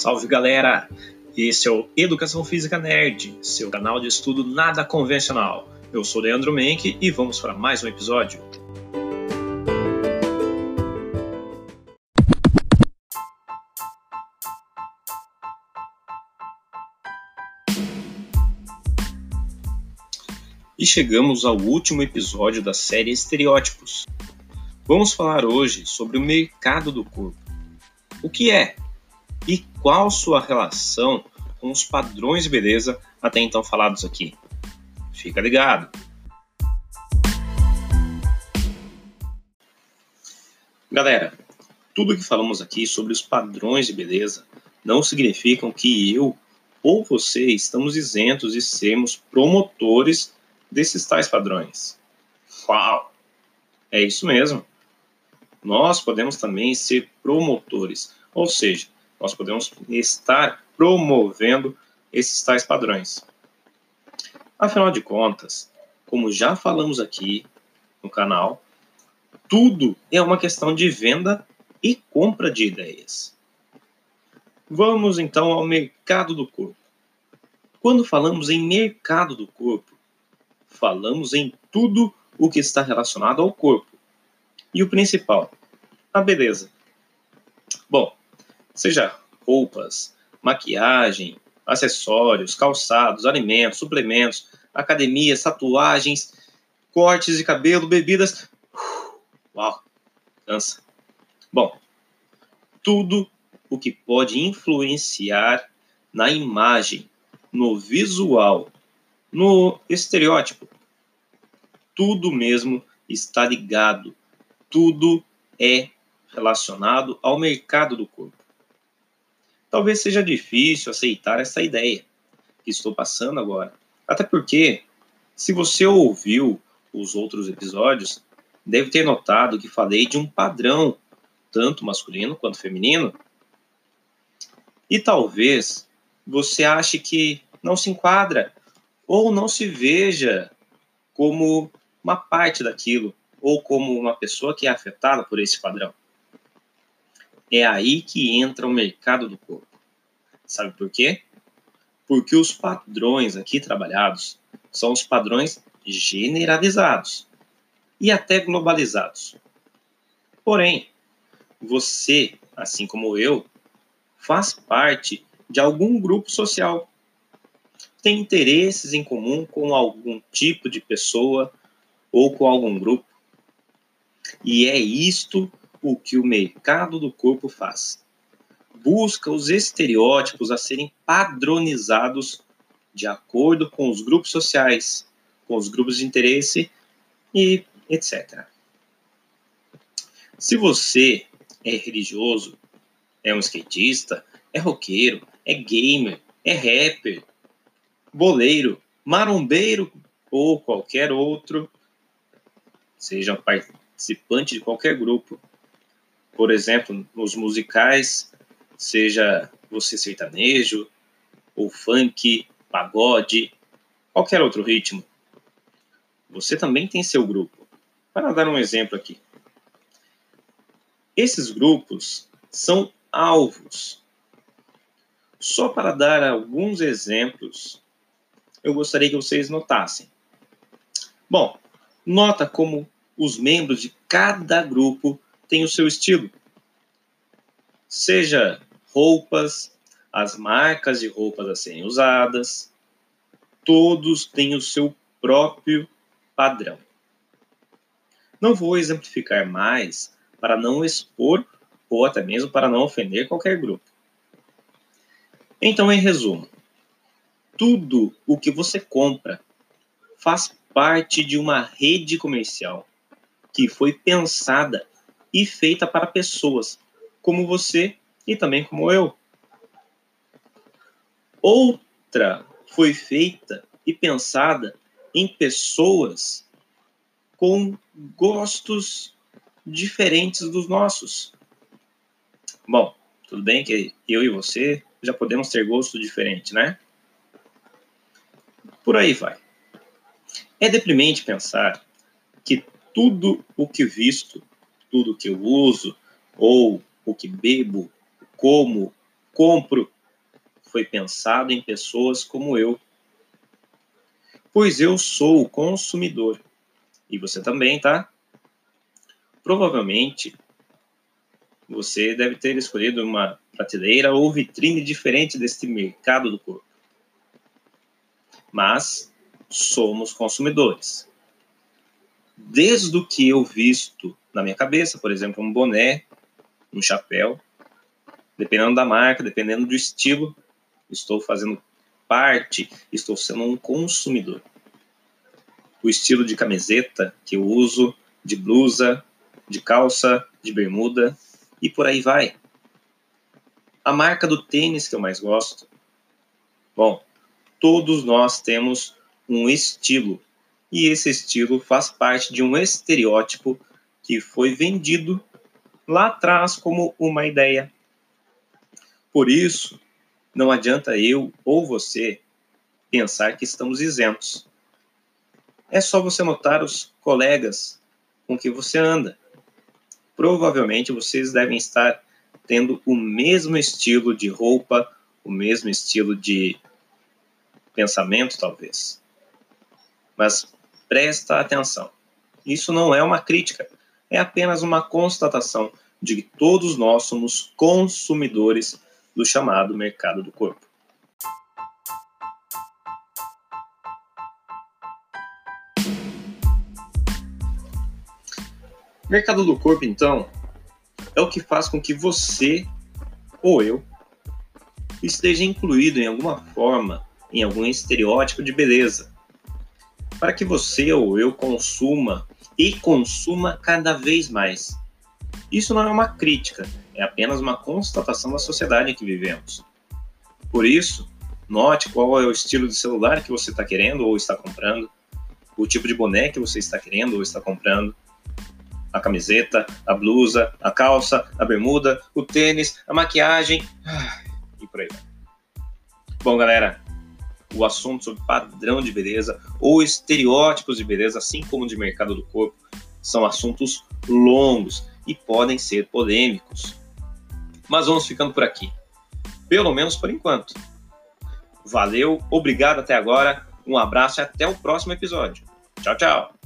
Salve galera! Esse é o Educação Física Nerd, seu canal de estudo nada convencional. Eu sou Leandro Menck e vamos para mais um episódio. E chegamos ao último episódio da série Estereótipos. Vamos falar hoje sobre o mercado do corpo. O que é e qual sua relação com os padrões de beleza até então falados aqui. Fica ligado! Galera, tudo que falamos aqui sobre os padrões de beleza não significam que eu ou você estamos isentos de sermos promotores desses tais padrões. Uau! É isso mesmo. Nós podemos também ser promotores, ou seja, nós podemos estar promovendo esses tais padrões. Afinal de contas, como já falamos aqui no canal, tudo é uma questão de venda e compra de ideias. Vamos então ao mercado do corpo. Quando falamos em mercado do corpo, falamos em tudo o que está relacionado ao corpo. E o principal, a beleza. Bom, seja roupas, maquiagem, acessórios, calçados, alimentos, suplementos, academias, tatuagens, cortes de cabelo, bebidas. Uau, cansa. Bom, tudo o que pode influenciar na imagem, no visual, no estereótipo. Tudo mesmo está ligado, tudo é relacionado ao mercado do corpo. Talvez seja difícil aceitar essa ideia que estou passando agora. Até porque, se você ouviu os outros episódios, deve ter notado que falei de um padrão, tanto masculino quanto feminino. E talvez você ache que não se enquadra ou não se veja como uma parte daquilo ou como uma pessoa que é afetada por esse padrão. É aí que entra o mercado do corpo. Sabe por quê? Porque os padrões aqui trabalhados são os padrões generalizados e até globalizados. Porém, você, assim como eu, faz parte de algum grupo social. Tem interesses em comum com algum tipo de pessoa ou com algum grupo. E é isto o que o mercado do corpo faz. Busca os estereótipos a serem padronizados de acordo com os grupos sociais, com os grupos de interesse e etc. Se você é religioso, é um skatista, é roqueiro, é gamer, é rapper, boleiro, marombeiro ou qualquer outro, seja participante de qualquer grupo, por exemplo, nos musicais, seja você sertanejo, ou funk, pagode, qualquer outro ritmo. Você também tem seu grupo. Para dar um exemplo aqui. Esses grupos são alvos. Só para dar alguns exemplos, eu gostaria que vocês notassem. Bom, nota como os membros de cada grupo tem o seu estilo. Seja roupas, as marcas de roupas a serem usadas, todos têm o seu próprio padrão. Não vou exemplificar mais para não expor ou até mesmo para não ofender qualquer grupo. Então, em resumo, tudo o que você compra faz parte de uma rede comercial que foi pensada e feita para pessoas como você e também como eu. Outra foi feita e pensada em pessoas com gostos diferentes dos nossos. Bom, tudo bem que eu e você já podemos ter gosto diferente, né? Por aí vai. É deprimente pensar que tudo o que visto tudo que eu uso, ou o que bebo, como, compro foi pensado em pessoas como eu. Pois eu sou o consumidor. E você também, tá? Provavelmente você deve ter escolhido uma prateleira ou vitrine diferente deste mercado do corpo. Mas somos consumidores. Desde o que eu visto na minha cabeça, por exemplo, um boné, um chapéu, dependendo da marca, dependendo do estilo, estou fazendo parte, estou sendo um consumidor. O estilo de camiseta que eu uso, de blusa, de calça, de bermuda e por aí vai. A marca do tênis que eu mais gosto. Bom, todos nós temos um estilo e esse estilo faz parte de um estereótipo que foi vendido lá atrás como uma ideia. Por isso, não adianta eu ou você pensar que estamos isentos. É só você notar os colegas com que você anda. Provavelmente vocês devem estar tendo o mesmo estilo de roupa, o mesmo estilo de pensamento, talvez. Mas presta atenção. Isso não é uma crítica, é apenas uma constatação de que todos nós somos consumidores do chamado mercado do corpo. Mercado do corpo, então, é o que faz com que você ou eu esteja incluído em alguma forma em algum estereótipo de beleza, para que você ou eu consuma e consuma cada vez mais. Isso não é uma crítica, é apenas uma constatação da sociedade em que vivemos. Por isso, note qual é o estilo de celular que você está querendo ou está comprando, o tipo de boné que você está querendo ou está comprando, a camiseta, a blusa, a calça, a bermuda, o tênis, a maquiagem e por aí vai. Bom, galera, o assunto sobre padrão de beleza ou estereótipos de beleza, assim como de mercado do corpo, são assuntos longos e podem ser polêmicos. Mas vamos ficando por aqui. Pelo menos por enquanto. Valeu, obrigado até agora, um abraço e até o próximo episódio. Tchau, tchau!